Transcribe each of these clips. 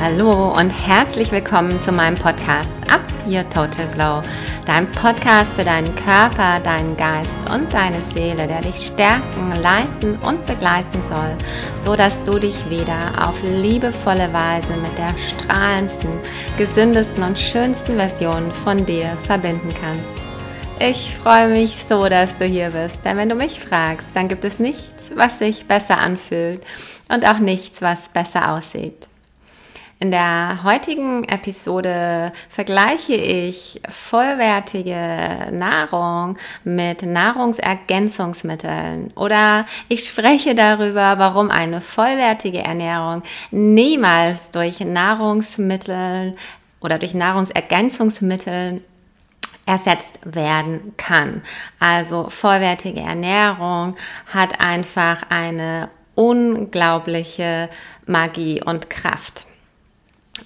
Hallo und herzlich willkommen zu meinem Podcast Up Your Total Glow, dein Podcast für deinen Körper, deinen Geist und deine Seele, der dich stärken, leiten und begleiten soll, so dass du dich wieder auf liebevolle Weise mit der strahlendsten, gesündesten und schönsten Version von dir verbinden kannst. Ich freue mich so, dass du hier bist, denn wenn du mich fragst, dann gibt es nichts, was sich besser anfühlt und auch nichts, was besser aussieht. In der heutigen Episode vergleiche ich vollwertige Nahrung mit Nahrungsergänzungsmitteln oder ich spreche darüber, warum eine vollwertige Ernährung niemals durch Nahrungsmittel oder durch Nahrungsergänzungsmittel ersetzt werden kann. Also vollwertige Ernährung hat einfach eine unglaubliche Magie und Kraft.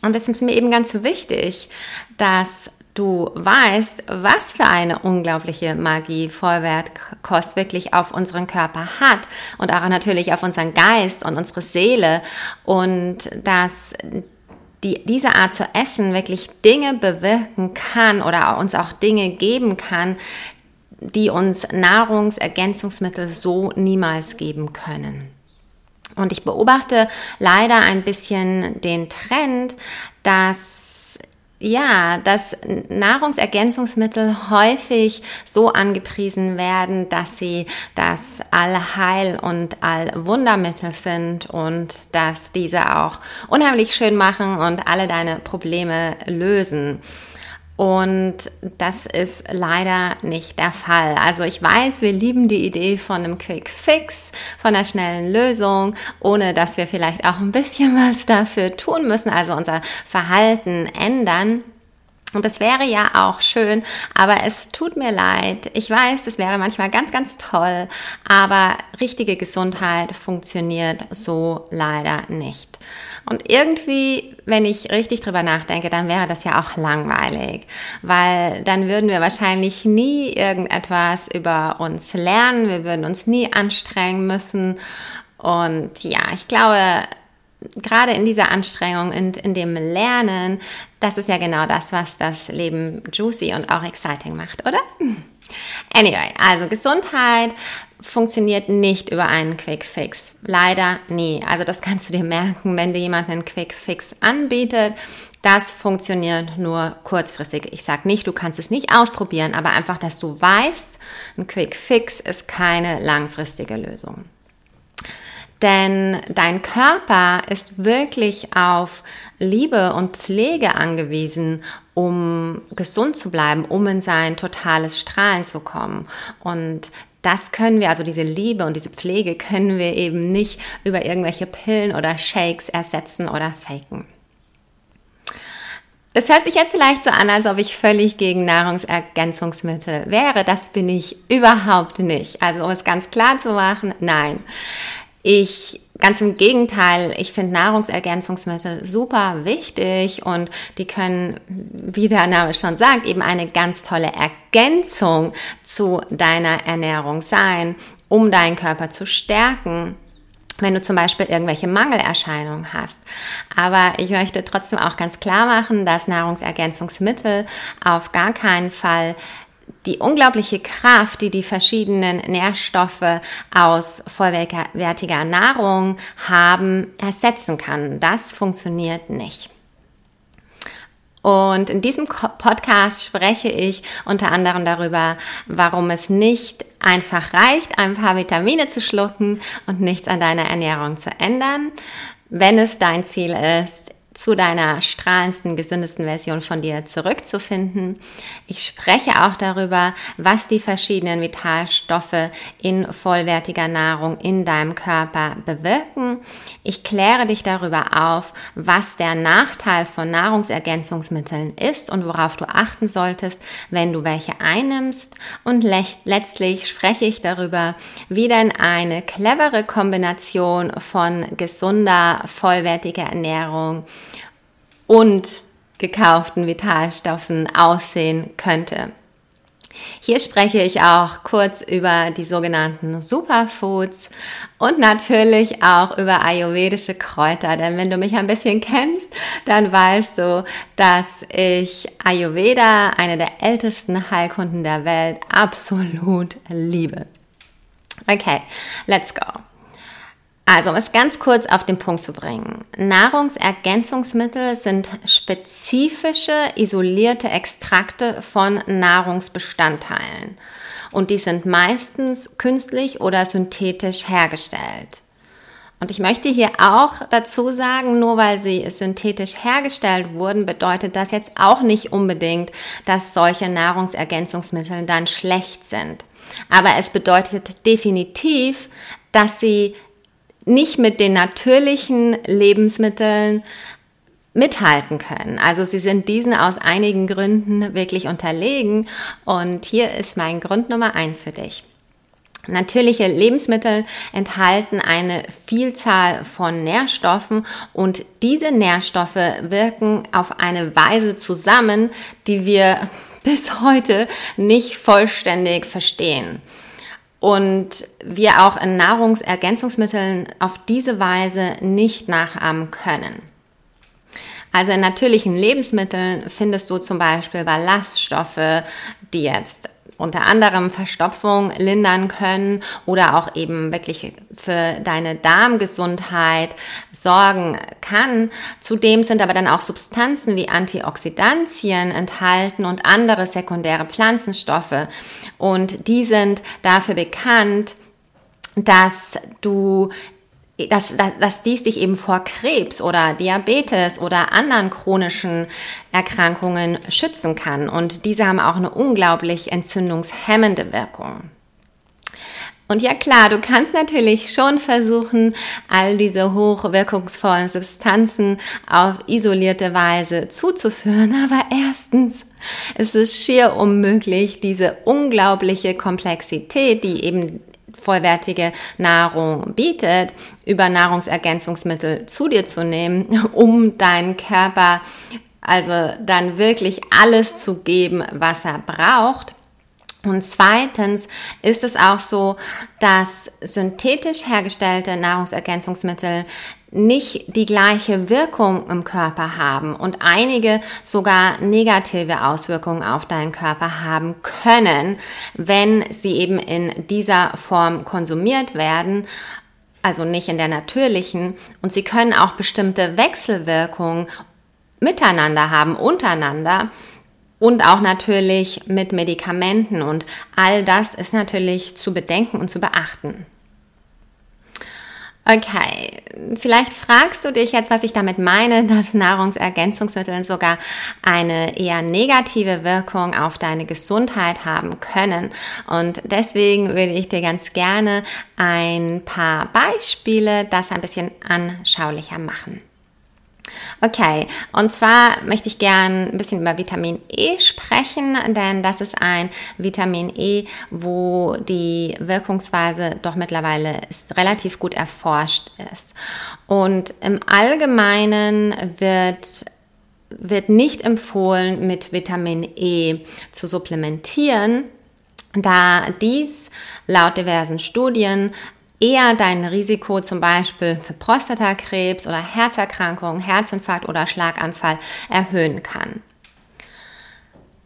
Und es ist mir eben ganz wichtig, dass du weißt, was für eine unglaubliche Magie Vollwertkost wirklich auf unseren Körper hat und auch natürlich auf unseren Geist und unsere Seele und dass die, diese Art zu essen wirklich Dinge bewirken kann oder uns auch Dinge geben kann, die uns Nahrungsergänzungsmittel so niemals geben können. Und ich beobachte leider ein bisschen den Trend, dass ja, dass Nahrungsergänzungsmittel häufig so angepriesen werden, dass sie das Allheil- und Allwundermittel sind und dass diese auch unheimlich schön machen und alle deine Probleme lösen. Und das ist leider nicht der Fall. Also ich weiß, wir lieben die Idee von einem Quick Fix, von einer schnellen Lösung, ohne dass wir vielleicht auch ein bisschen was dafür tun müssen, also unser Verhalten ändern. Und das wäre ja auch schön, aber es tut mir leid. Ich weiß, es wäre manchmal ganz, ganz toll, aber richtige Gesundheit funktioniert so leider nicht. Und irgendwie, wenn ich richtig drüber nachdenke, dann wäre das ja auch langweilig, weil dann würden wir wahrscheinlich nie irgendetwas über uns lernen, wir würden uns nie anstrengen müssen. Und ja, ich glaube, gerade in dieser Anstrengung und in dem Lernen, das ist ja genau das, was das Leben juicy und auch exciting macht, oder? Anyway, also Gesundheit funktioniert nicht über einen Quick Fix. Leider nie. Also das kannst du dir merken, wenn dir jemand einen Quick Fix anbietet. Das funktioniert nur kurzfristig. Ich sage nicht, du kannst es nicht ausprobieren, aber einfach, dass du weißt, ein Quick Fix ist keine langfristige Lösung. Denn dein Körper ist wirklich auf Liebe und Pflege angewiesen, um gesund zu bleiben, um in sein totales Strahlen zu kommen. Und das können wir, also diese Liebe und diese Pflege können wir eben nicht über irgendwelche Pillen oder Shakes ersetzen oder faken. Das hört sich jetzt vielleicht so an, als ob ich völlig gegen Nahrungsergänzungsmittel wäre. Das bin ich überhaupt nicht. Also um es ganz klar zu machen, nein. Ich Ganz im Gegenteil, ich finde Nahrungsergänzungsmittel super wichtig und die können, wie der Name schon sagt, eben eine ganz tolle Ergänzung zu deiner Ernährung sein, um deinen Körper zu stärken wenn du zum Beispiel irgendwelche Mangelerscheinungen hast. Aber ich möchte trotzdem auch ganz klar machen, dass Nahrungsergänzungsmittel auf gar keinen Fall die unglaubliche Kraft, die die verschiedenen Nährstoffe aus vollwertiger Nahrung haben, ersetzen kann. Das funktioniert nicht. Und in diesem Podcast spreche ich unter anderem darüber, warum es nicht einfach reicht, ein paar Vitamine zu schlucken und nichts an deiner Ernährung zu ändern, wenn es dein Ziel ist, zu deiner strahlendsten, gesündesten Version von dir zurückzufinden. Ich spreche auch darüber, was die verschiedenen Vitalstoffe in vollwertiger Nahrung in deinem Körper bewirken. Ich kläre dich darüber auf, was der Nachteil von Nahrungsergänzungsmitteln ist und worauf du achten solltest, wenn du welche einnimmst. Und letztlich spreche ich darüber, wie denn eine clevere Kombination von gesunder, vollwertiger Ernährung und gekauften Vitalstoffen aussehen könnte. Hier spreche ich auch kurz über die sogenannten Superfoods und natürlich auch über ayurvedische Kräuter. Denn wenn du mich ein bisschen kennst, dann weißt du, dass ich Ayurveda, eine der ältesten Heilkunden der Welt, absolut liebe. Okay, let's go. Also, um es ganz kurz auf den Punkt zu bringen. Nahrungsergänzungsmittel sind spezifische, isolierte Extrakte von Nahrungsbestandteilen. Und die sind meistens künstlich oder synthetisch hergestellt. Und ich möchte hier auch dazu sagen, nur weil sie synthetisch hergestellt wurden, bedeutet das jetzt auch nicht unbedingt, dass solche Nahrungsergänzungsmittel dann schlecht sind. Aber es bedeutet definitiv, dass sie nicht mit den natürlichen Lebensmitteln mithalten können. Also sie sind diesen aus einigen Gründen wirklich unterlegen. Und hier ist mein Grund Nummer eins für dich. Natürliche Lebensmittel enthalten eine Vielzahl von Nährstoffen und diese Nährstoffe wirken auf eine Weise zusammen, die wir bis heute nicht vollständig verstehen und wir auch in Nahrungsergänzungsmitteln auf diese Weise nicht nachahmen können. Also in natürlichen Lebensmitteln findest du zum Beispiel Ballaststoffe, die jetzt unter anderem Verstopfung lindern können oder auch eben wirklich für deine Darmgesundheit sorgen kann. Zudem sind aber dann auch Substanzen wie Antioxidantien enthalten und andere sekundäre Pflanzenstoffe. Und die sind dafür bekannt, dass du dass, dass, dass dies dich eben vor Krebs oder Diabetes oder anderen chronischen Erkrankungen schützen kann. Und diese haben auch eine unglaublich entzündungshemmende Wirkung. Und ja klar, du kannst natürlich schon versuchen, all diese hochwirkungsvollen Substanzen auf isolierte Weise zuzuführen, aber erstens ist es schier unmöglich, diese unglaubliche Komplexität, die eben vollwertige Nahrung bietet, über Nahrungsergänzungsmittel zu dir zu nehmen, um deinen Körper also dann wirklich alles zu geben, was er braucht. Und zweitens ist es auch so, dass synthetisch hergestellte Nahrungsergänzungsmittel nicht die gleiche Wirkung im Körper haben und einige sogar negative Auswirkungen auf deinen Körper haben können, wenn sie eben in dieser Form konsumiert werden, also nicht in der natürlichen. Und sie können auch bestimmte Wechselwirkungen miteinander haben, untereinander und auch natürlich mit Medikamenten. Und all das ist natürlich zu bedenken und zu beachten. Okay, vielleicht fragst du dich jetzt, was ich damit meine, dass Nahrungsergänzungsmittel sogar eine eher negative Wirkung auf deine Gesundheit haben können. Und deswegen würde ich dir ganz gerne ein paar Beispiele das ein bisschen anschaulicher machen. Okay, und zwar möchte ich gern ein bisschen über Vitamin E sprechen, denn das ist ein Vitamin E, wo die Wirkungsweise doch mittlerweile ist, relativ gut erforscht ist. Und im Allgemeinen wird wird nicht empfohlen, mit Vitamin E zu supplementieren, da dies laut diversen Studien eher dein Risiko zum Beispiel für Prostatakrebs oder Herzerkrankungen, Herzinfarkt oder Schlaganfall erhöhen kann.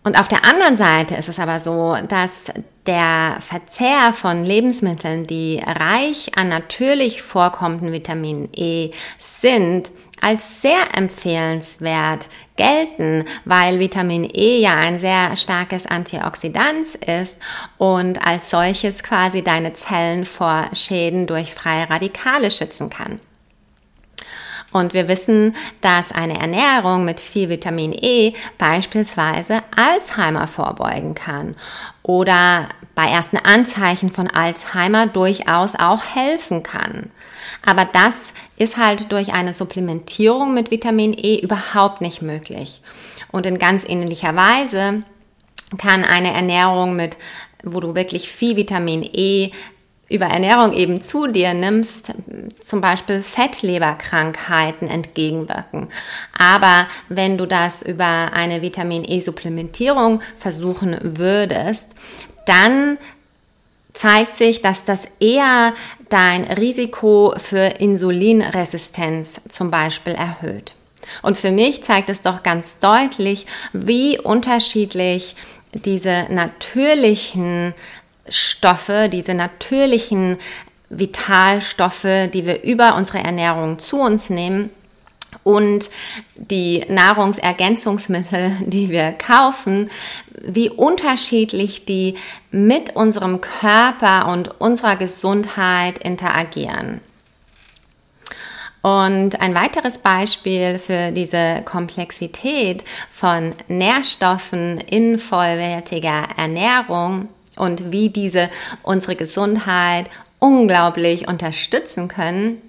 Und auf der anderen Seite ist es aber so, dass der Verzehr von Lebensmitteln, die reich an natürlich vorkommenden Vitamin E sind, als sehr empfehlenswert gelten, weil Vitamin E ja ein sehr starkes Antioxidant ist und als solches quasi deine Zellen vor Schäden durch freie Radikale schützen kann. Und wir wissen, dass eine Ernährung mit viel Vitamin E beispielsweise Alzheimer vorbeugen kann oder bei ersten Anzeichen von Alzheimer durchaus auch helfen kann. Aber das ist halt durch eine Supplementierung mit Vitamin E überhaupt nicht möglich. Und in ganz ähnlicher Weise kann eine Ernährung mit, wo du wirklich viel Vitamin E über Ernährung eben zu dir nimmst, zum Beispiel Fettleberkrankheiten entgegenwirken. Aber wenn du das über eine Vitamin E-Supplementierung versuchen würdest, dann zeigt sich, dass das eher dein Risiko für Insulinresistenz zum Beispiel erhöht. Und für mich zeigt es doch ganz deutlich, wie unterschiedlich diese natürlichen Stoffe, diese natürlichen Vitalstoffe, die wir über unsere Ernährung zu uns nehmen, und die Nahrungsergänzungsmittel, die wir kaufen, wie unterschiedlich die mit unserem Körper und unserer Gesundheit interagieren. Und ein weiteres Beispiel für diese Komplexität von Nährstoffen in vollwertiger Ernährung und wie diese unsere Gesundheit unglaublich unterstützen können,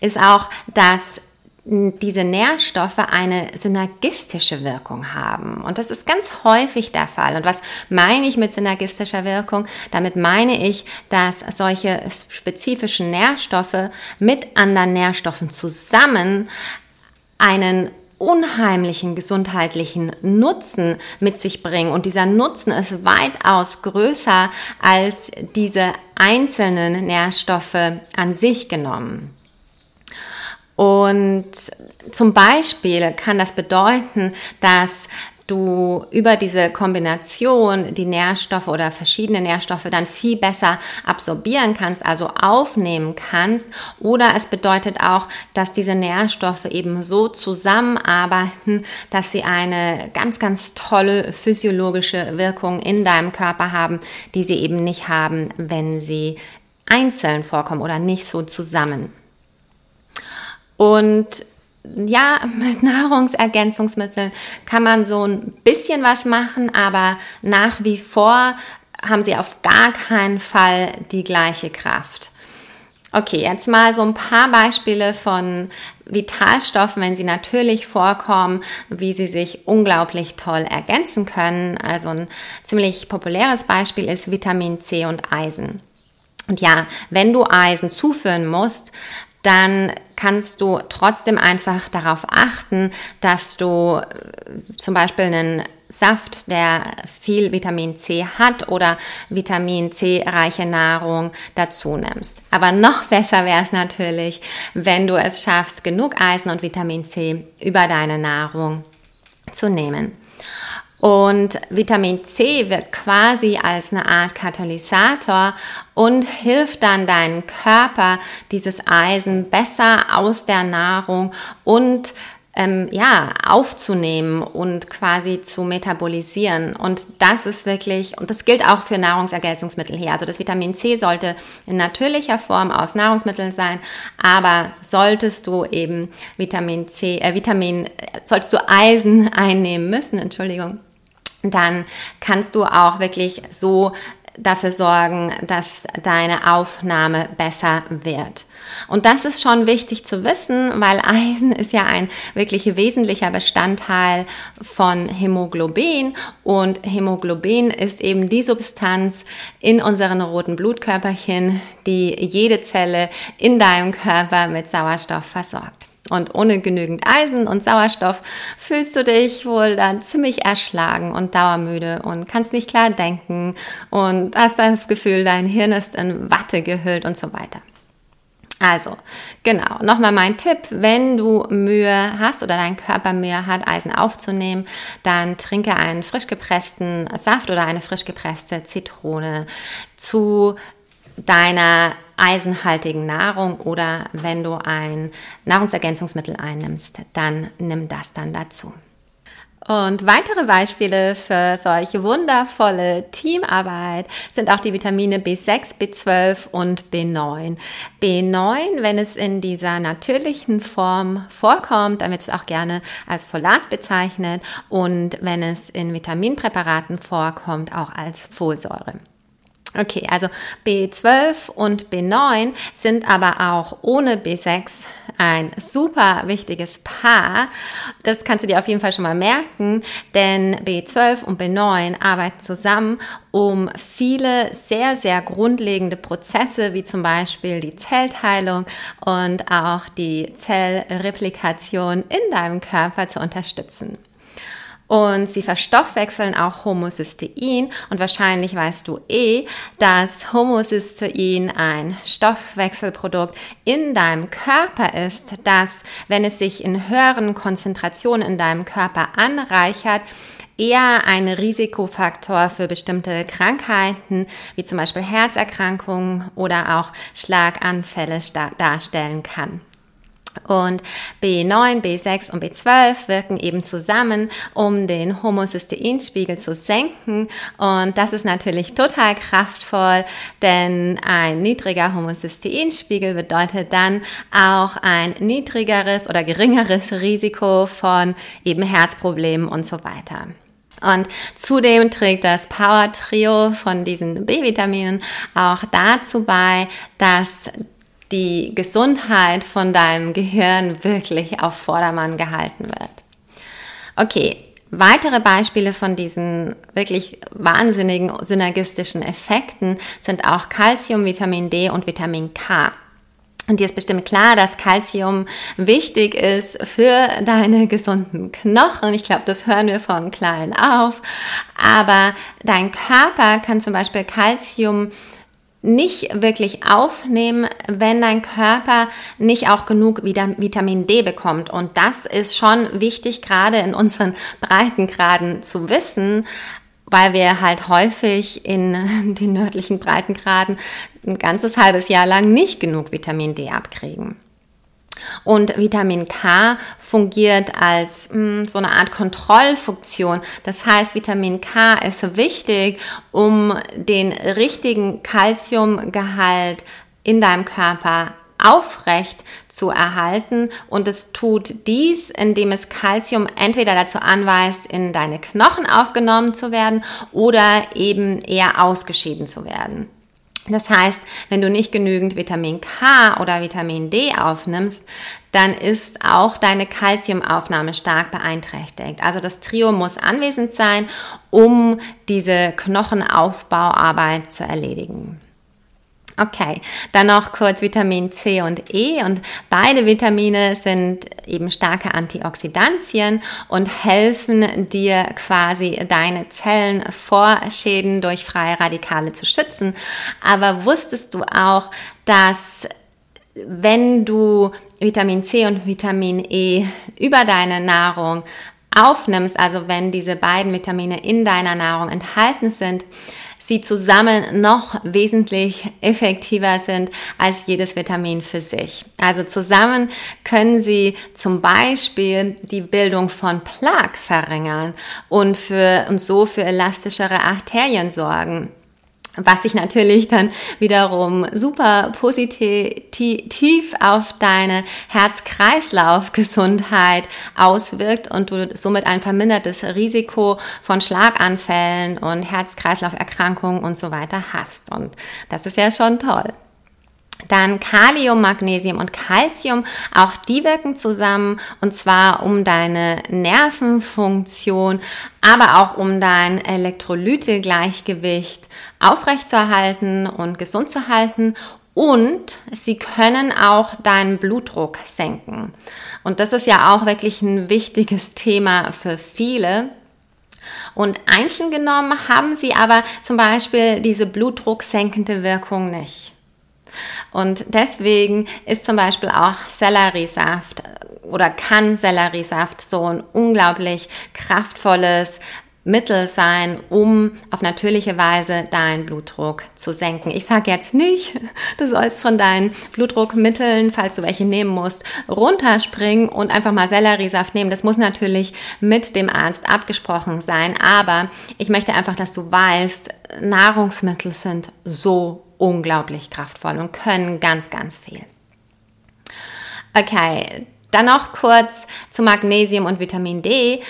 ist auch, dass diese Nährstoffe eine synergistische Wirkung haben. Und das ist ganz häufig der Fall. Und was meine ich mit synergistischer Wirkung? Damit meine ich, dass solche spezifischen Nährstoffe mit anderen Nährstoffen zusammen einen unheimlichen gesundheitlichen Nutzen mit sich bringen. Und dieser Nutzen ist weitaus größer als diese einzelnen Nährstoffe an sich genommen. Und zum Beispiel kann das bedeuten, dass du über diese Kombination die Nährstoffe oder verschiedene Nährstoffe dann viel besser absorbieren kannst, also aufnehmen kannst. Oder es bedeutet auch, dass diese Nährstoffe eben so zusammenarbeiten, dass sie eine ganz, ganz tolle physiologische Wirkung in deinem Körper haben, die sie eben nicht haben, wenn sie einzeln vorkommen oder nicht so zusammen. Und ja, mit Nahrungsergänzungsmitteln kann man so ein bisschen was machen, aber nach wie vor haben sie auf gar keinen Fall die gleiche Kraft. Okay, jetzt mal so ein paar Beispiele von Vitalstoffen, wenn sie natürlich vorkommen, wie sie sich unglaublich toll ergänzen können. Also ein ziemlich populäres Beispiel ist Vitamin C und Eisen. Und ja, wenn du Eisen zuführen musst, dann kannst du trotzdem einfach darauf achten, dass du äh, zum Beispiel einen Saft, der viel Vitamin C hat oder Vitamin C reiche Nahrung dazu nimmst. Aber noch besser wäre es natürlich, wenn du es schaffst, genug Eisen und Vitamin C über deine Nahrung zu nehmen. Und Vitamin C wird quasi als eine Art Katalysator und hilft dann deinen Körper, dieses Eisen besser aus der Nahrung und ähm, ja, aufzunehmen und quasi zu metabolisieren. Und das ist wirklich, und das gilt auch für Nahrungsergänzungsmittel hier. Also das Vitamin C sollte in natürlicher Form aus Nahrungsmitteln sein, aber solltest du eben Vitamin C, äh, Vitamin, solltest du Eisen einnehmen müssen, Entschuldigung, dann kannst du auch wirklich so dafür sorgen, dass deine Aufnahme besser wird. Und das ist schon wichtig zu wissen, weil Eisen ist ja ein wirklich wesentlicher Bestandteil von Hämoglobin und Hämoglobin ist eben die Substanz in unseren roten Blutkörperchen, die jede Zelle in deinem Körper mit Sauerstoff versorgt. Und ohne genügend Eisen und Sauerstoff fühlst du dich wohl dann ziemlich erschlagen und dauermüde und kannst nicht klar denken und hast das Gefühl, dein Hirn ist in Watte gehüllt und so weiter. Also, genau, nochmal mein Tipp, wenn du Mühe hast oder dein Körper Mühe hat, Eisen aufzunehmen, dann trinke einen frisch gepressten Saft oder eine frisch gepresste Zitrone zu deiner eisenhaltigen Nahrung oder wenn du ein Nahrungsergänzungsmittel einnimmst, dann nimm das dann dazu. Und weitere Beispiele für solche wundervolle Teamarbeit sind auch die Vitamine B6, B12 und B9. B9, wenn es in dieser natürlichen Form vorkommt, dann wird es auch gerne als Folat bezeichnet und wenn es in Vitaminpräparaten vorkommt, auch als Folsäure. Okay, also B12 und B9 sind aber auch ohne B6 ein super wichtiges Paar. Das kannst du dir auf jeden Fall schon mal merken, denn B12 und B9 arbeiten zusammen, um viele sehr, sehr grundlegende Prozesse, wie zum Beispiel die Zellteilung und auch die Zellreplikation in deinem Körper zu unterstützen. Und sie verstoffwechseln auch Homocystein. Und wahrscheinlich weißt du eh, dass Homocystein ein Stoffwechselprodukt in deinem Körper ist, das, wenn es sich in höheren Konzentrationen in deinem Körper anreichert, eher ein Risikofaktor für bestimmte Krankheiten, wie zum Beispiel Herzerkrankungen oder auch Schlaganfälle darstellen kann. Und B9, B6 und B12 wirken eben zusammen, um den Homocysteinspiegel zu senken. Und das ist natürlich total kraftvoll, denn ein niedriger Homocysteinspiegel bedeutet dann auch ein niedrigeres oder geringeres Risiko von eben Herzproblemen und so weiter. Und zudem trägt das Power Trio von diesen B-Vitaminen auch dazu bei, dass die Gesundheit von deinem Gehirn wirklich auf Vordermann gehalten wird. Okay, weitere Beispiele von diesen wirklich wahnsinnigen synergistischen Effekten sind auch Calcium, Vitamin D und Vitamin K. Und dir ist bestimmt klar, dass Calcium wichtig ist für deine gesunden Knochen. Ich glaube, das hören wir von klein auf. Aber dein Körper kann zum Beispiel Calcium nicht wirklich aufnehmen, wenn dein Körper nicht auch genug Vitamin D bekommt. Und das ist schon wichtig, gerade in unseren Breitengraden zu wissen, weil wir halt häufig in den nördlichen Breitengraden ein ganzes halbes Jahr lang nicht genug Vitamin D abkriegen. Und Vitamin K fungiert als mh, hm, so eine Art Kontrollfunktion. Das heißt, Vitamin K ist wichtig, um den richtigen Kalziumgehalt in deinem Körper aufrecht zu erhalten und es tut dies, indem es Kalzium entweder dazu anweist, in deine Knochen aufgenommen zu werden oder eben eher ausgeschieden zu werden. Das heißt, wenn du nicht genügend Vitamin K oder Vitamin D aufnimmst, dann ist auch deine Kalziumaufnahme stark beeinträchtigt. Also das Trio muss anwesend sein, um diese Knochenaufbauarbeit zu erledigen. Okay, dann noch kurz Vitamin C und E und beide Vitamine sind eben starke Antioxidantien und helfen dir quasi deine Zellen vor Schäden durch freie Radikale zu schützen. Aber wusstest du auch, dass wenn du Vitamin C und Vitamin E über deine Nahrung aufnimmst, also wenn diese beiden Vitamine in deiner Nahrung enthalten sind, sie zusammen noch wesentlich effektiver sind als jedes Vitamin für sich. Also zusammen können sie zum Beispiel die Bildung von Plaque verringern und, für, und so für elastischere Arterien sorgen was sich natürlich dann wiederum super positiv auf deine Herz-Kreislauf-Gesundheit auswirkt und du somit ein vermindertes Risiko von Schlaganfällen und Herz-Kreislauf-Erkrankungen und so weiter hast. Und das ist ja schon toll. Dann Kalium, Magnesium und Calcium, auch die wirken zusammen und zwar um deine Nervenfunktion, aber auch um dein Elektrolytegleichgewicht aufrechtzuerhalten und gesund zu halten und sie können auch deinen Blutdruck senken. Und das ist ja auch wirklich ein wichtiges Thema für viele. Und einzeln genommen haben sie aber zum Beispiel diese blutdrucksenkende Wirkung nicht. Und deswegen ist zum Beispiel auch Selleriesaft oder kann Selleriesaft so ein unglaublich kraftvolles Mittel sein, um auf natürliche Weise deinen Blutdruck zu senken. Ich sage jetzt nicht, du sollst von deinen Blutdruckmitteln, falls du welche nehmen musst, runterspringen und einfach mal Selleriesaft nehmen. Das muss natürlich mit dem Arzt abgesprochen sein, aber ich möchte einfach, dass du weißt, Nahrungsmittel sind so unglaublich kraftvoll und können ganz, ganz viel. Okay, dann noch kurz zu Magnesium und Vitamin D.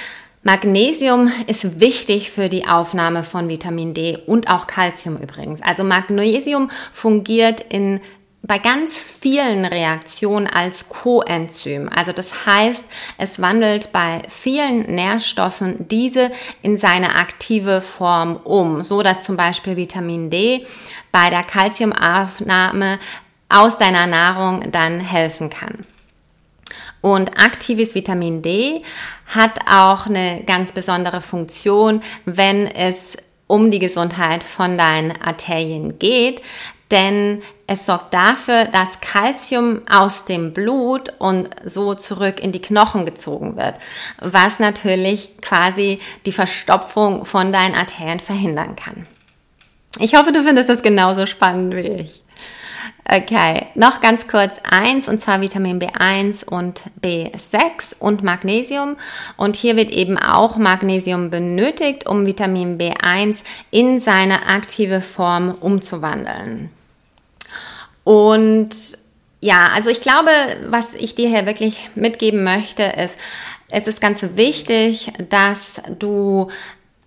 Magnesium ist wichtig für die Aufnahme von Vitamin D und auch Calcium übrigens. Also Magnesium fungiert in bei ganz vielen Reaktionen als Coenzym. Also das heißt, es wandelt bei vielen Nährstoffen diese in seine aktive Form um, so dass zum Beispiel Vitamin D bei der Calciumaufnahme aus deiner Nahrung dann helfen kann. Und aktives Vitamin D hat auch eine ganz besondere Funktion, wenn es um die Gesundheit von deinen Arterien geht, denn es sorgt dafür, dass Kalzium aus dem Blut und so zurück in die Knochen gezogen wird, was natürlich quasi die Verstopfung von deinen Arterien verhindern kann. Ich hoffe, du findest das genauso spannend wie ich. Okay, noch ganz kurz eins und zwar Vitamin B1 und B6 und Magnesium. Und hier wird eben auch Magnesium benötigt, um Vitamin B1 in seine aktive Form umzuwandeln. Und ja, also ich glaube, was ich dir hier wirklich mitgeben möchte, ist, es ist ganz wichtig, dass du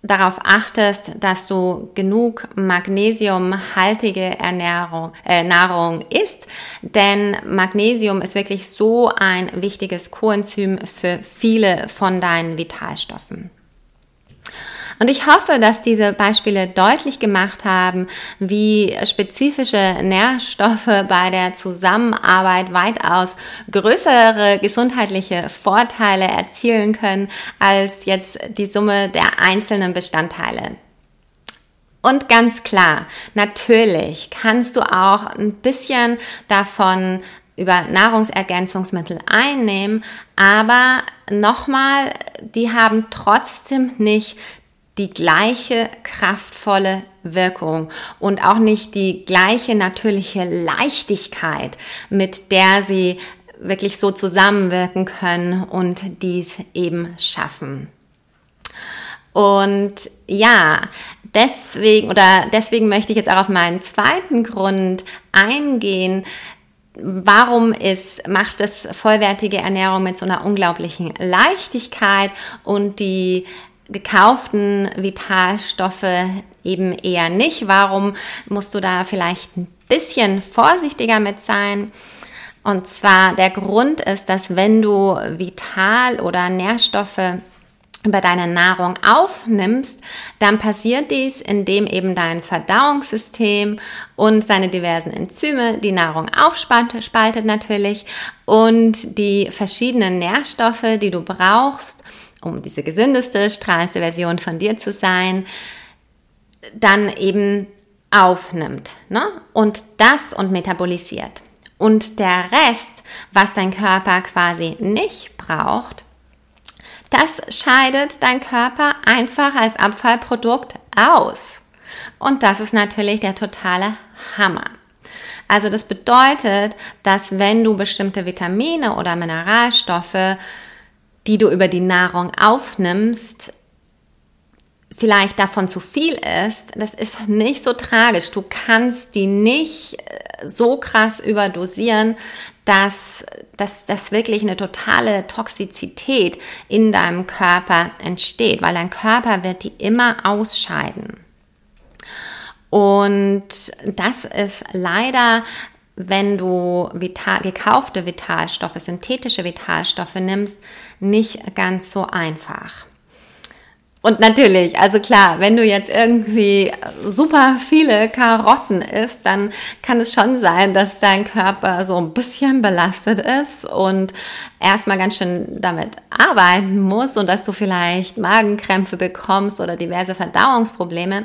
darauf achtest, dass du genug magnesiumhaltige Ernährung, äh, Nahrung isst, denn Magnesium ist wirklich so ein wichtiges Coenzym für viele von deinen Vitalstoffen. Und ich hoffe, dass diese Beispiele deutlich gemacht haben, wie spezifische Nährstoffe bei der Zusammenarbeit weitaus größere gesundheitliche Vorteile erzielen können als jetzt die Summe der einzelnen Bestandteile. Und ganz klar, natürlich kannst du auch ein bisschen davon über Nahrungsergänzungsmittel einnehmen, aber nochmal, die haben trotzdem nicht die gleiche kraftvolle Wirkung und auch nicht die gleiche natürliche Leichtigkeit, mit der sie wirklich so zusammenwirken können und dies eben schaffen. Und ja, deswegen oder deswegen möchte ich jetzt auch auf meinen zweiten Grund eingehen, warum ist, macht es vollwertige Ernährung mit so einer unglaublichen Leichtigkeit und die gekauften Vitalstoffe eben eher nicht. Warum musst du da vielleicht ein bisschen vorsichtiger mit sein? Und zwar der Grund ist, dass wenn du Vital- oder Nährstoffe über deine Nahrung aufnimmst, dann passiert dies, indem eben dein Verdauungssystem und seine diversen Enzyme die Nahrung aufspaltet natürlich und die verschiedenen Nährstoffe, die du brauchst, um diese gesündeste, strahlendste Version von dir zu sein, dann eben aufnimmt ne? und das und metabolisiert. Und der Rest, was dein Körper quasi nicht braucht, das scheidet dein Körper einfach als Abfallprodukt aus. Und das ist natürlich der totale Hammer. Also das bedeutet, dass wenn du bestimmte Vitamine oder Mineralstoffe die du über die Nahrung aufnimmst, vielleicht davon zu viel ist, das ist nicht so tragisch. Du kannst die nicht äh, so krass überdosieren, dass, dass, dass wirklich eine totale Toxizität in deinem Körper entsteht, weil dein Körper wird die immer ausscheiden. Und das ist leider wenn du vital, gekaufte Vitalstoffe, synthetische Vitalstoffe nimmst, nicht ganz so einfach. Und natürlich, also klar, wenn du jetzt irgendwie super viele Karotten isst, dann kann es schon sein, dass dein Körper so ein bisschen belastet ist und erstmal ganz schön damit arbeiten muss und dass du vielleicht Magenkrämpfe bekommst oder diverse Verdauungsprobleme.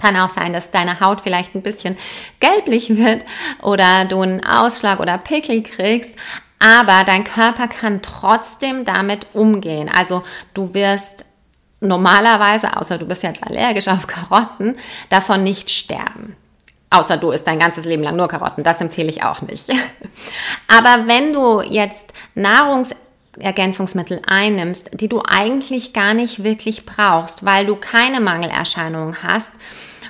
Kann auch sein, dass deine Haut vielleicht ein bisschen gelblich wird oder du einen Ausschlag oder Pickel kriegst. Aber dein Körper kann trotzdem damit umgehen. Also du wirst normalerweise, außer du bist jetzt allergisch auf Karotten, davon nicht sterben. Außer du isst dein ganzes Leben lang nur Karotten. Das empfehle ich auch nicht. Aber wenn du jetzt Nahrungs Ergänzungsmittel einnimmst, die du eigentlich gar nicht wirklich brauchst, weil du keine Mangelerscheinungen hast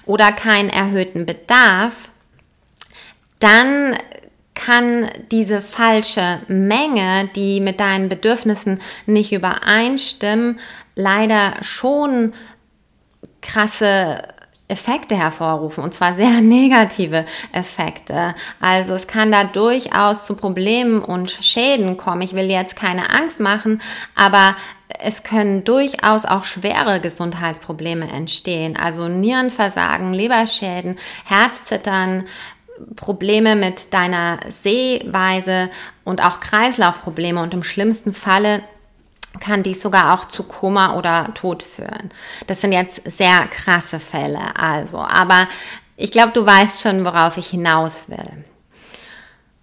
oder keinen erhöhten Bedarf, dann kann diese falsche Menge, die mit deinen Bedürfnissen nicht übereinstimmen, leider schon krasse Effekte hervorrufen und zwar sehr negative Effekte. Also es kann da durchaus zu Problemen und Schäden kommen. Ich will jetzt keine Angst machen, aber es können durchaus auch schwere Gesundheitsprobleme entstehen. Also Nierenversagen, Leberschäden, Herzzittern, Probleme mit deiner Sehweise und auch Kreislaufprobleme und im schlimmsten Falle kann dies sogar auch zu Koma oder Tod führen. Das sind jetzt sehr krasse Fälle, also, aber ich glaube, du weißt schon, worauf ich hinaus will.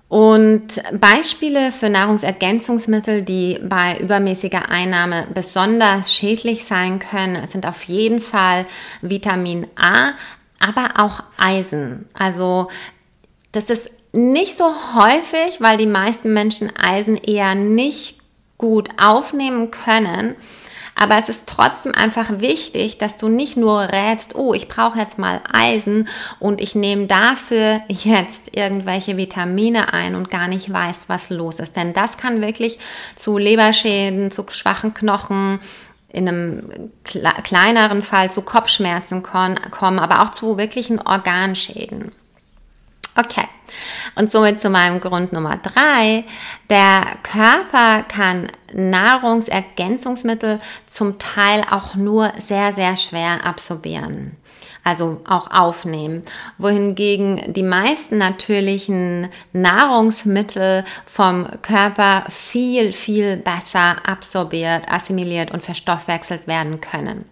Und Beispiele für Nahrungsergänzungsmittel, die bei übermäßiger Einnahme besonders schädlich sein können, sind auf jeden Fall Vitamin A, aber auch Eisen. Also das ist nicht so häufig, weil die meisten Menschen Eisen eher nicht gut aufnehmen können. Aber es ist trotzdem einfach wichtig, dass du nicht nur rätst, oh, ich brauche jetzt mal Eisen und ich nehme dafür jetzt irgendwelche Vitamine ein und gar nicht weiß, was los ist. Denn das kann wirklich zu Leberschäden, zu schwachen Knochen, in einem kleineren Fall zu Kopfschmerzen kommen, aber auch zu wirklichen Organschäden. Okay. Und somit zu meinem Grund Nummer drei. Der Körper kann Nahrungsergänzungsmittel zum Teil auch nur sehr, sehr schwer absorbieren. Also auch aufnehmen. Wohingegen die meisten natürlichen Nahrungsmittel vom Körper viel, viel besser absorbiert, assimiliert und verstoffwechselt werden können.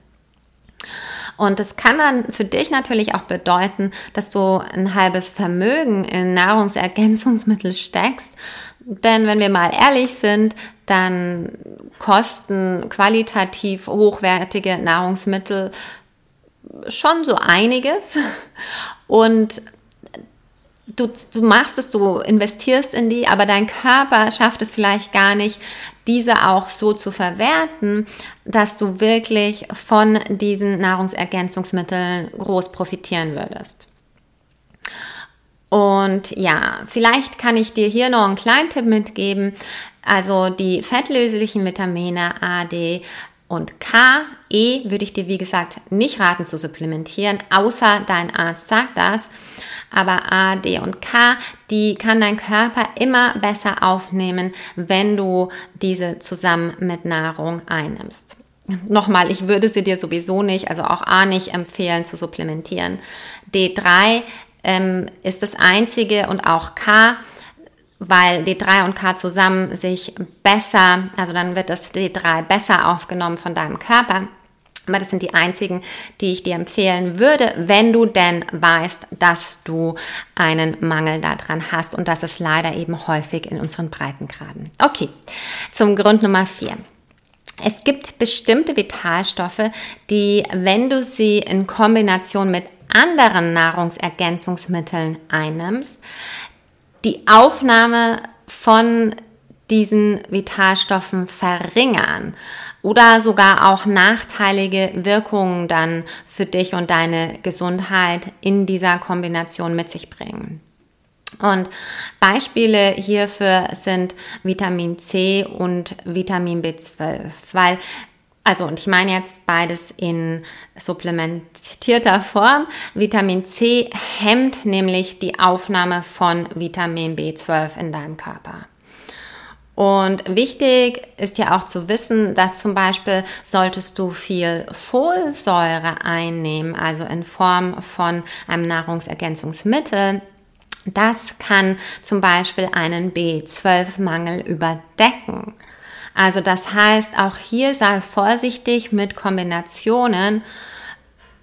Und das kann dann für dich natürlich auch bedeuten, dass du ein halbes Vermögen in Nahrungsergänzungsmittel steckst. Denn wenn wir mal ehrlich sind, dann kosten qualitativ hochwertige Nahrungsmittel schon so einiges. Und du, du machst es, du investierst in die, aber dein Körper schafft es vielleicht gar nicht, diese auch so zu verwerten, dass du wirklich von diesen Nahrungsergänzungsmitteln groß profitieren würdest. Und ja, vielleicht kann ich dir hier noch einen kleinen Tipp mitgeben. Also die fettlöslichen Vitamine A, D und K, E würde ich dir wie gesagt nicht raten zu supplementieren, außer dein Arzt sagt das aber A, D und K, die kann dein Körper immer besser aufnehmen, wenn du diese zusammen mit Nahrung einnimmst. Nochmal, ich würde sie dir sowieso nicht, also auch A nicht empfehlen zu supplementieren. D3 ähm, ist das einzige und auch K, weil D3 und K zusammen sich besser, also dann wird das D3 besser aufgenommen von deinem Körper. Aber das sind die einzigen, die ich dir empfehlen würde, wenn du denn weißt, dass du einen Mangel daran hast. Und das ist leider eben häufig in unseren Breitengraden. Okay, zum Grund Nummer vier. Es gibt bestimmte Vitalstoffe, die, wenn du sie in Kombination mit anderen Nahrungsergänzungsmitteln einnimmst, die Aufnahme von diesen Vitalstoffen verringern oder sogar auch nachteilige Wirkungen dann für dich und deine Gesundheit in dieser Kombination mit sich bringen. Und Beispiele hierfür sind Vitamin C und Vitamin B12, weil also, und ich meine jetzt beides in supplementierter Form. Vitamin C hemmt nämlich die Aufnahme von Vitamin B12 in deinem Körper. Und wichtig ist ja auch zu wissen, dass zum Beispiel solltest du viel Folsäure einnehmen, also in Form von einem Nahrungsergänzungsmittel, das kann zum Beispiel einen B12-Mangel überdecken. Also das heißt, auch hier sei vorsichtig mit Kombinationen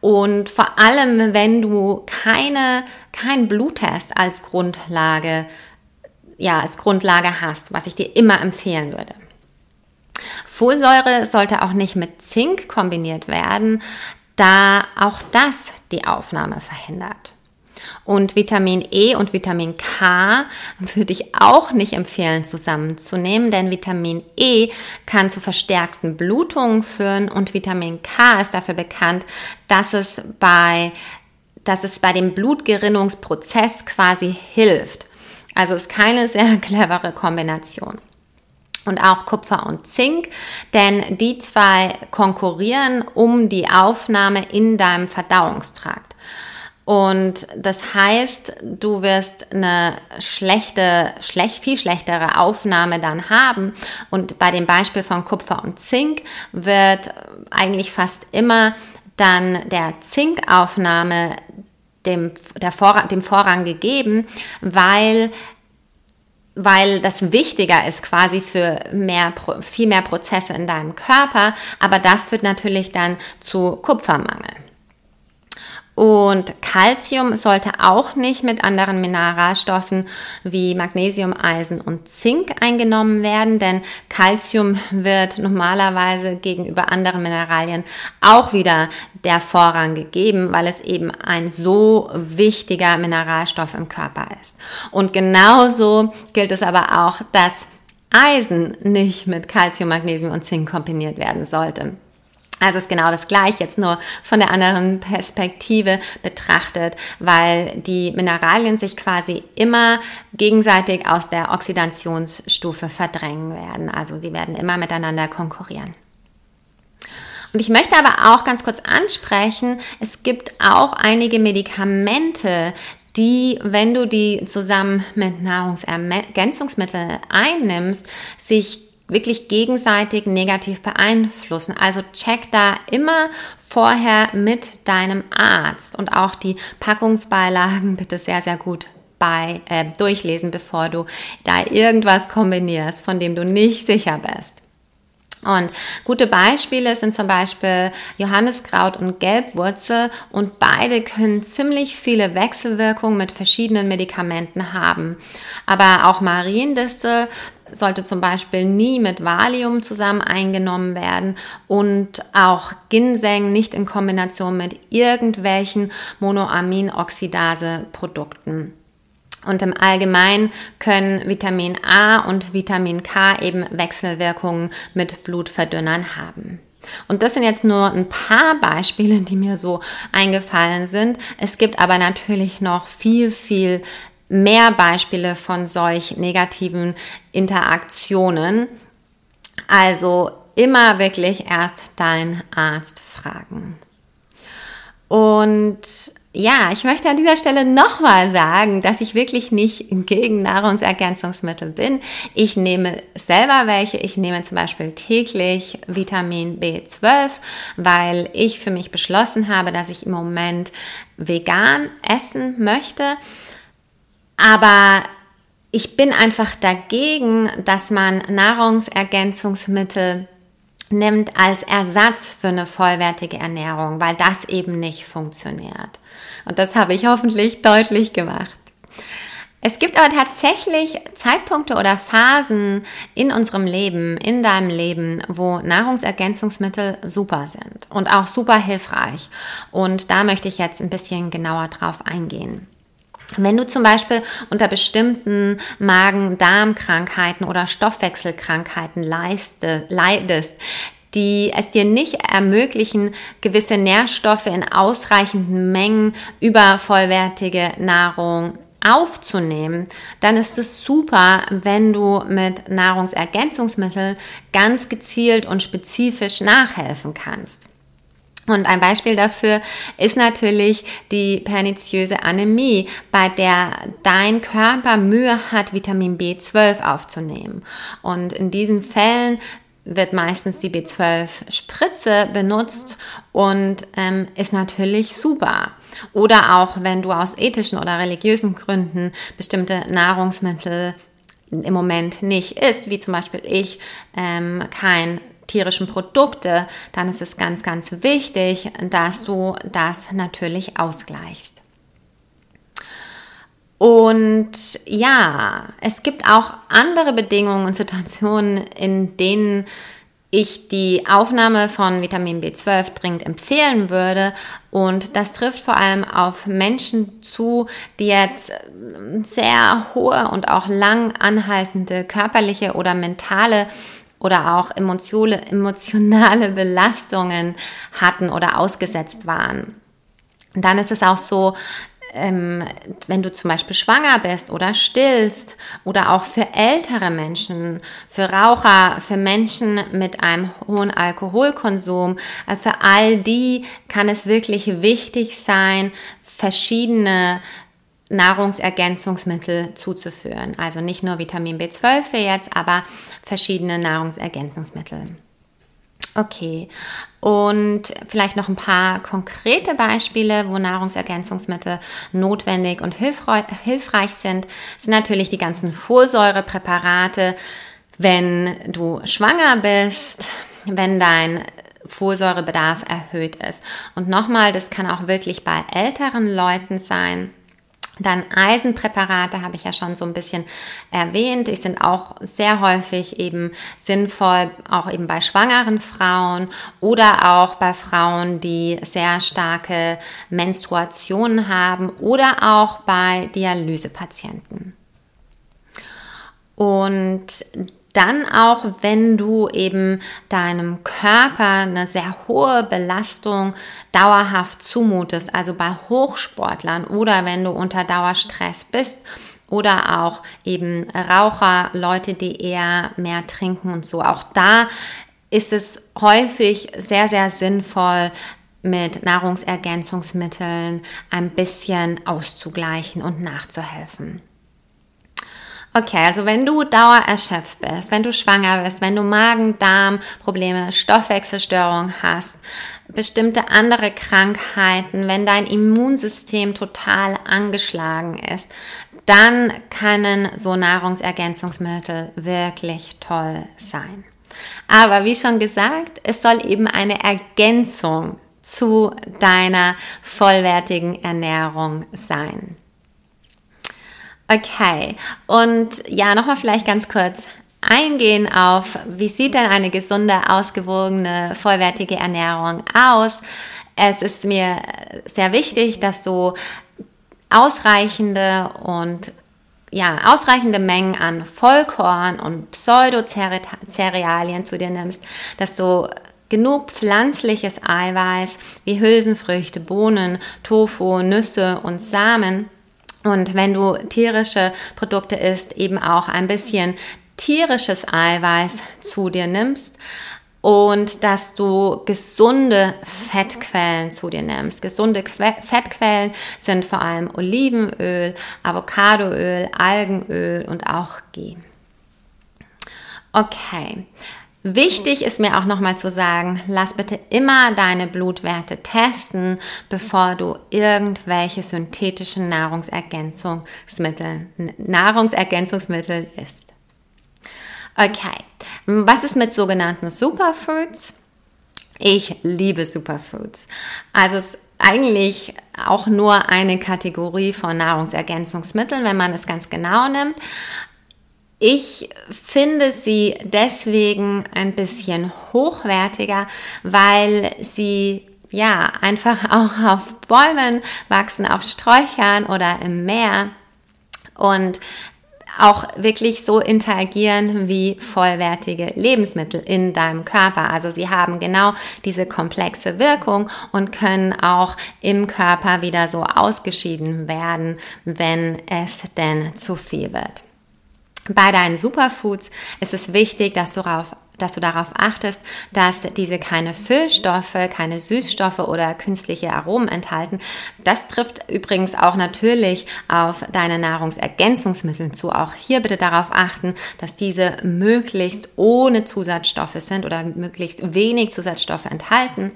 und vor allem, wenn du keine, kein Bluttest als Grundlage ja, als Grundlage hast, was ich dir immer empfehlen würde. Folsäure sollte auch nicht mit Zink kombiniert werden, da auch das die Aufnahme verhindert. Und Vitamin E und Vitamin K würde ich auch nicht empfehlen zusammenzunehmen, denn Vitamin E kann zu verstärkten Blutungen führen und Vitamin K ist dafür bekannt, dass es bei, dass es bei dem Blutgerinnungsprozess quasi hilft. Also ist keine sehr clevere Kombination und auch Kupfer und Zink, denn die zwei konkurrieren um die Aufnahme in deinem Verdauungstrakt. Und das heißt, du wirst eine schlechte, schlecht, viel schlechtere Aufnahme dann haben. Und bei dem Beispiel von Kupfer und Zink wird eigentlich fast immer dann der Zinkaufnahme dem, der Vorrang, dem Vorrang gegeben, weil weil das wichtiger ist quasi für mehr, viel mehr Prozesse in deinem Körper, aber das führt natürlich dann zu Kupfermangel. Und Calcium sollte auch nicht mit anderen Mineralstoffen wie Magnesium, Eisen und Zink eingenommen werden, denn Calcium wird normalerweise gegenüber anderen Mineralien auch wieder der Vorrang gegeben, weil es eben ein so wichtiger Mineralstoff im Körper ist. Und genauso gilt es aber auch, dass Eisen nicht mit Calcium, Magnesium und Zink kombiniert werden sollte. Also ist genau das gleiche, jetzt nur von der anderen Perspektive betrachtet, weil die Mineralien sich quasi immer gegenseitig aus der Oxidationsstufe verdrängen werden. Also sie werden immer miteinander konkurrieren. Und ich möchte aber auch ganz kurz ansprechen, es gibt auch einige Medikamente, die, wenn du die zusammen mit Nahrungsergänzungsmitteln einnimmst, sich wirklich gegenseitig negativ beeinflussen. Also check da immer vorher mit deinem Arzt und auch die Packungsbeilagen bitte sehr, sehr gut bei, äh, durchlesen, bevor du da irgendwas kombinierst, von dem du nicht sicher bist. Und gute Beispiele sind zum Beispiel Johanniskraut und Gelbwurzel und beide können ziemlich viele Wechselwirkungen mit verschiedenen Medikamenten haben. Aber auch Mariendistel sollte zum Beispiel nie mit Valium zusammen eingenommen werden und auch Ginseng nicht in Kombination mit irgendwelchen Monoaminoxidase-Produkten. Und im Allgemeinen können Vitamin A und Vitamin K eben Wechselwirkungen mit Blutverdünnern haben. Und das sind jetzt nur ein paar Beispiele, die mir so eingefallen sind. Es gibt aber natürlich noch viel, viel mehr Beispiele von solch negativen Interaktionen. Also immer wirklich erst deinen Arzt fragen. Und ja, ich möchte an dieser Stelle nochmal sagen, dass ich wirklich nicht gegen Nahrungsergänzungsmittel bin. Ich nehme selber welche. Ich nehme zum Beispiel täglich Vitamin B12, weil ich für mich beschlossen habe, dass ich im Moment vegan essen möchte. Aber ich bin einfach dagegen, dass man Nahrungsergänzungsmittel nimmt als Ersatz für eine vollwertige Ernährung, weil das eben nicht funktioniert. Und das habe ich hoffentlich deutlich gemacht. Es gibt aber tatsächlich Zeitpunkte oder Phasen in unserem Leben, in deinem Leben, wo Nahrungsergänzungsmittel super sind und auch super hilfreich. Und da möchte ich jetzt ein bisschen genauer drauf eingehen. Wenn du zum Beispiel unter bestimmten Magen-Darm-Krankheiten oder Stoffwechselkrankheiten leidest, die es dir nicht ermöglichen, gewisse Nährstoffe in ausreichenden Mengen über vollwertige Nahrung aufzunehmen, dann ist es super, wenn du mit Nahrungsergänzungsmitteln ganz gezielt und spezifisch nachhelfen kannst. Und ein Beispiel dafür ist natürlich die perniziöse Anämie, bei der dein Körper Mühe hat, Vitamin B12 aufzunehmen. Und in diesen Fällen wird meistens die B12-Spritze benutzt und ähm, ist natürlich super. Oder auch wenn du aus ethischen oder religiösen Gründen bestimmte Nahrungsmittel im Moment nicht isst, wie zum Beispiel ich ähm, kein tierischen Produkte, dann ist es ganz, ganz wichtig, dass du das natürlich ausgleichst. Und ja, es gibt auch andere Bedingungen und Situationen, in denen ich die Aufnahme von Vitamin B12 dringend empfehlen würde. Und das trifft vor allem auf Menschen zu, die jetzt sehr hohe und auch lang anhaltende körperliche oder mentale oder auch emotionale Belastungen hatten oder ausgesetzt waren. Dann ist es auch so, ähm, wenn du zum Beispiel schwanger bist oder stillst oder auch für ältere Menschen, für Raucher, für Menschen mit einem hohen Alkoholkonsum, also für all die kann es wirklich wichtig sein, verschiedene Nahrungsergänzungsmittel zuzuführen. Also nicht nur Vitamin B12 für jetzt, aber verschiedene Nahrungsergänzungsmittel. Okay, und vielleicht noch ein paar konkrete Beispiele, wo Nahrungsergänzungsmittel notwendig und hilfreich sind, sind natürlich die ganzen Folsäurepräparate, wenn du schwanger bist, wenn dein Folsäurebedarf erhöht ist. Und nochmal, das kann auch wirklich bei älteren Leuten sein dann Eisenpräparate habe ich ja schon so ein bisschen erwähnt. Die sind auch sehr häufig eben sinnvoll, auch eben bei schwangeren Frauen oder auch bei Frauen, die sehr starke Menstruationen haben oder auch bei Dialysepatienten. Und dann auch, wenn du eben deinem Körper eine sehr hohe Belastung dauerhaft zumutest, also bei Hochsportlern oder wenn du unter Dauerstress bist oder auch eben Raucher, Leute, die eher mehr trinken und so. Auch da ist es häufig sehr, sehr sinnvoll, mit Nahrungsergänzungsmitteln ein bisschen auszugleichen und nachzuhelfen. Okay, also wenn du dauererschöpft bist, wenn du schwanger bist, wenn du Magen-Darm-Probleme, Stoffwechselstörungen hast, bestimmte andere Krankheiten, wenn dein Immunsystem total angeschlagen ist, dann können so Nahrungsergänzungsmittel wirklich toll sein. Aber wie schon gesagt, es soll eben eine Ergänzung zu deiner vollwertigen Ernährung sein. Okay, und ja, nochmal vielleicht ganz kurz eingehen auf, wie sieht denn eine gesunde, ausgewogene, vollwertige Ernährung aus? Es ist mir sehr wichtig, dass du ausreichende und ja, ausreichende Mengen an Vollkorn und Pseudocerealien zu dir nimmst, dass du genug pflanzliches Eiweiß wie Hülsenfrüchte, Bohnen, Tofu, Nüsse und Samen und wenn du tierische Produkte isst, eben auch ein bisschen tierisches Eiweiß zu dir nimmst und dass du gesunde Fettquellen zu dir nimmst. Gesunde que Fettquellen sind vor allem Olivenöl, Avocadoöl, Algenöl und auch Ghee. Okay, Wichtig ist mir auch nochmal zu sagen, lass bitte immer deine Blutwerte testen, bevor du irgendwelche synthetischen Nahrungsergänzungsmittel, Nahrungsergänzungsmittel isst. Okay, was ist mit sogenannten Superfoods? Ich liebe Superfoods. Also es ist eigentlich auch nur eine Kategorie von Nahrungsergänzungsmitteln, wenn man es ganz genau nimmt. Ich finde sie deswegen ein bisschen hochwertiger, weil sie ja einfach auch auf Bäumen wachsen, auf Sträuchern oder im Meer und auch wirklich so interagieren wie vollwertige Lebensmittel in deinem Körper. Also sie haben genau diese komplexe Wirkung und können auch im Körper wieder so ausgeschieden werden, wenn es denn zu viel wird. Bei deinen Superfoods ist es wichtig, dass du darauf dass du darauf achtest, dass diese keine Füllstoffe, keine Süßstoffe oder künstliche Aromen enthalten. Das trifft übrigens auch natürlich auf deine Nahrungsergänzungsmittel zu. Auch hier bitte darauf achten, dass diese möglichst ohne Zusatzstoffe sind oder möglichst wenig Zusatzstoffe enthalten.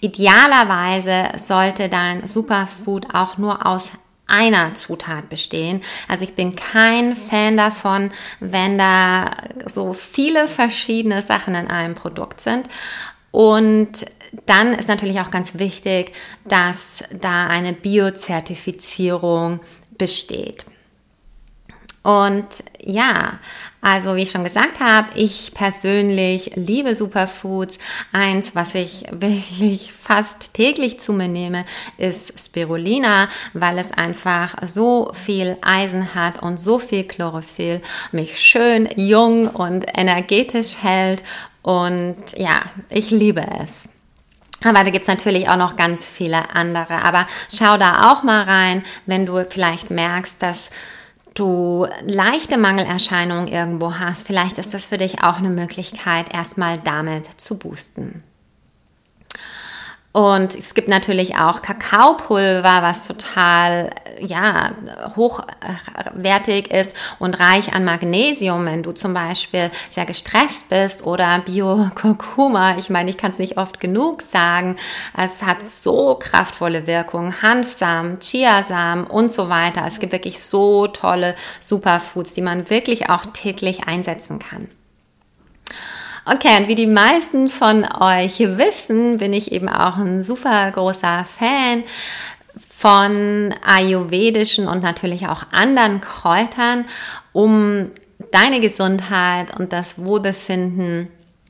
Idealerweise sollte dein Superfood auch nur aus einer Zutat bestehen. Also ich bin kein Fan davon, wenn da so viele verschiedene Sachen in einem Produkt sind. Und dann ist natürlich auch ganz wichtig, dass da eine Biozertifizierung besteht. Und ja, also wie ich schon gesagt habe, ich persönlich liebe Superfoods. Eins, was ich wirklich fast täglich zu mir nehme, ist Spirulina, weil es einfach so viel Eisen hat und so viel Chlorophyll, mich schön jung und energetisch hält. Und ja, ich liebe es. Aber da gibt's natürlich auch noch ganz viele andere. Aber schau da auch mal rein, wenn du vielleicht merkst, dass du leichte Mangelerscheinungen irgendwo hast. Vielleicht ist das für dich auch eine Möglichkeit, erstmal damit zu boosten. Und es gibt natürlich auch Kakaopulver, was total ja, hochwertig ist und reich an Magnesium, wenn du zum Beispiel sehr gestresst bist oder Bio-Kurkuma. Ich meine, ich kann es nicht oft genug sagen. Es hat so kraftvolle Wirkungen. Hanfsamen, Chiasamen und so weiter. Es gibt wirklich so tolle Superfoods, die man wirklich auch täglich einsetzen kann. Okay, und wie die meisten von euch wissen, bin ich eben auch ein super großer Fan von ayurvedischen und natürlich auch anderen Kräutern, um deine Gesundheit und das Wohlbefinden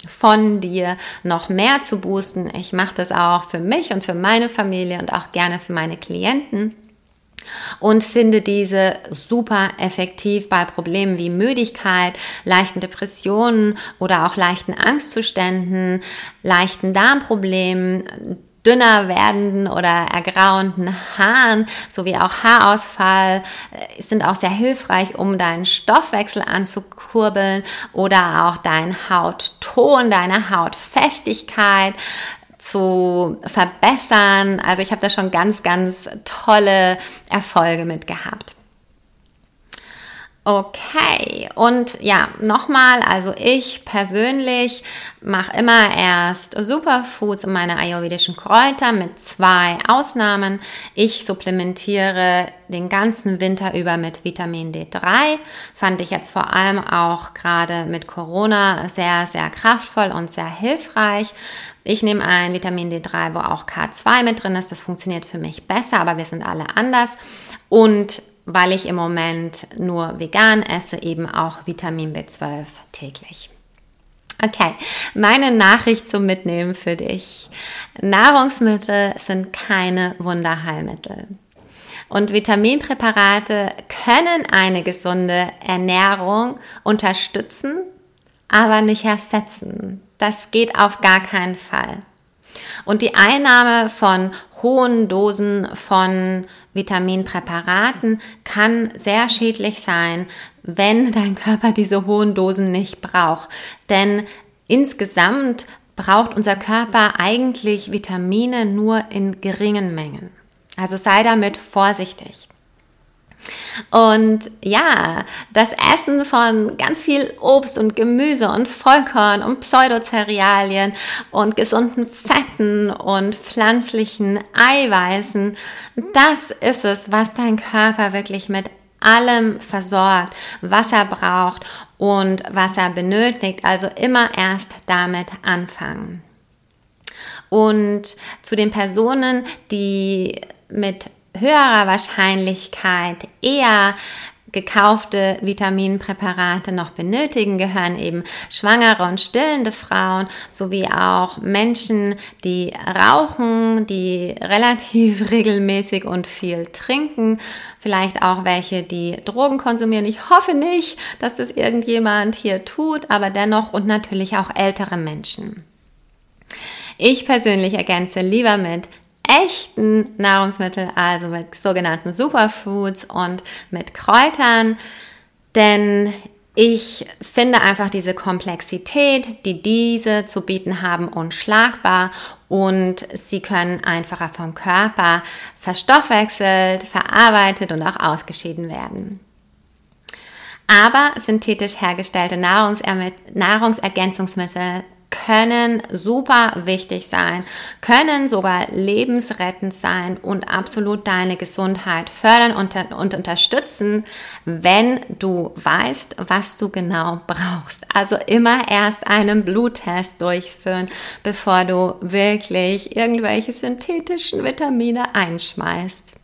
von dir noch mehr zu boosten. Ich mache das auch für mich und für meine Familie und auch gerne für meine Klienten und finde diese super effektiv bei Problemen wie Müdigkeit, leichten Depressionen oder auch leichten Angstzuständen, leichten Darmproblemen, dünner werdenden oder ergrauenden Haaren sowie auch Haarausfall äh, sind auch sehr hilfreich, um deinen Stoffwechsel anzukurbeln oder auch deinen Hautton, deine Hautfestigkeit zu verbessern. Also ich habe da schon ganz, ganz tolle Erfolge mit gehabt. Okay, und ja, nochmal, also ich persönlich mache immer erst Superfoods und meine ayurvedischen Kräuter mit zwei Ausnahmen. Ich supplementiere den ganzen Winter über mit Vitamin D3. Fand ich jetzt vor allem auch gerade mit Corona sehr, sehr kraftvoll und sehr hilfreich. Ich nehme ein Vitamin D3, wo auch K2 mit drin ist. Das funktioniert für mich besser, aber wir sind alle anders. Und weil ich im Moment nur vegan esse, eben auch Vitamin B12 täglich. Okay, meine Nachricht zum Mitnehmen für dich. Nahrungsmittel sind keine Wunderheilmittel. Und Vitaminpräparate können eine gesunde Ernährung unterstützen, aber nicht ersetzen. Das geht auf gar keinen Fall. Und die Einnahme von hohen Dosen von Vitaminpräparaten kann sehr schädlich sein, wenn dein Körper diese hohen Dosen nicht braucht. Denn insgesamt braucht unser Körper eigentlich Vitamine nur in geringen Mengen. Also sei damit vorsichtig. Und ja, das Essen von ganz viel Obst und Gemüse und Vollkorn und Pseudocerealien und gesunden Fetten und pflanzlichen Eiweißen, das ist es, was dein Körper wirklich mit allem versorgt, was er braucht und was er benötigt. Also immer erst damit anfangen. Und zu den Personen, die mit höherer Wahrscheinlichkeit eher gekaufte Vitaminpräparate noch benötigen, gehören eben schwangere und stillende Frauen sowie auch Menschen, die rauchen, die relativ regelmäßig und viel trinken, vielleicht auch welche, die Drogen konsumieren. Ich hoffe nicht, dass das irgendjemand hier tut, aber dennoch und natürlich auch ältere Menschen. Ich persönlich ergänze lieber mit echten Nahrungsmittel, also mit sogenannten Superfoods und mit Kräutern, denn ich finde einfach diese Komplexität, die diese zu bieten haben, unschlagbar und sie können einfacher vom Körper verstoffwechselt, verarbeitet und auch ausgeschieden werden. Aber synthetisch hergestellte Nahrungsergänzungsmittel können super wichtig sein, können sogar lebensrettend sein und absolut deine Gesundheit fördern und, und, unterstützen, wenn du weißt, was du genau brauchst. Also immer erst einen Bluttest durchführen, bevor du wirklich irgendwelche synthetischen Vitamine einschmeißt.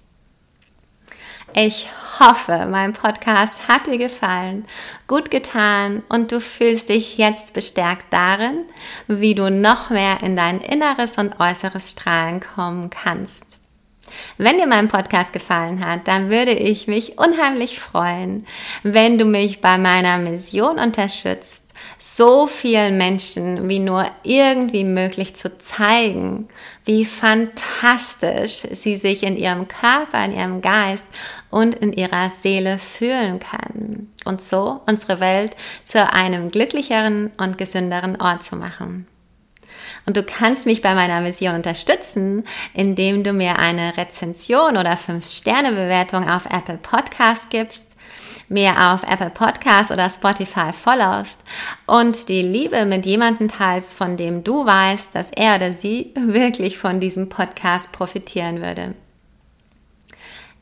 Ich hoffe, mein Podcast hat dir gefallen, gut getan und du fühlst dich jetzt bestärkt darin, wie du noch mehr in dein inneres und äußeres Strahlen kommen kannst. Wenn dir mein Podcast gefallen hat, dann würde ich mich unheimlich freuen, wenn du mich bei meiner Mission unterstützt so vielen Menschen wie nur irgendwie möglich zu zeigen, wie fantastisch sie sich in ihrem Körper, in ihrem Geist und in ihrer Seele fühlen kann und so unsere Welt zu einem glücklicheren und gesünderen Ort zu machen. Und du kannst mich bei meiner Mission unterstützen, indem du mir eine Rezension oder 5-Sterne-Bewertung auf Apple Podcast gibst, mir auf Apple Podcast oder Spotify followst und die Liebe mit jemandem teilst, von dem du weißt, dass er oder sie wirklich von diesem Podcast profitieren würde.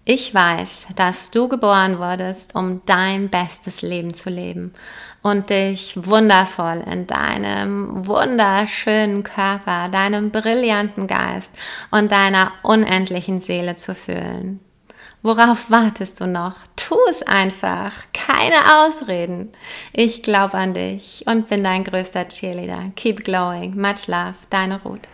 Ich weiß, dass du geboren wurdest, um dein bestes Leben zu leben und dich wundervoll in deinem wunderschönen Körper, deinem brillanten Geist und deiner unendlichen Seele zu fühlen. Worauf wartest du noch? Tu es einfach. Keine Ausreden. Ich glaube an dich und bin dein größter Cheerleader. Keep glowing. Much love. Deine Ruth.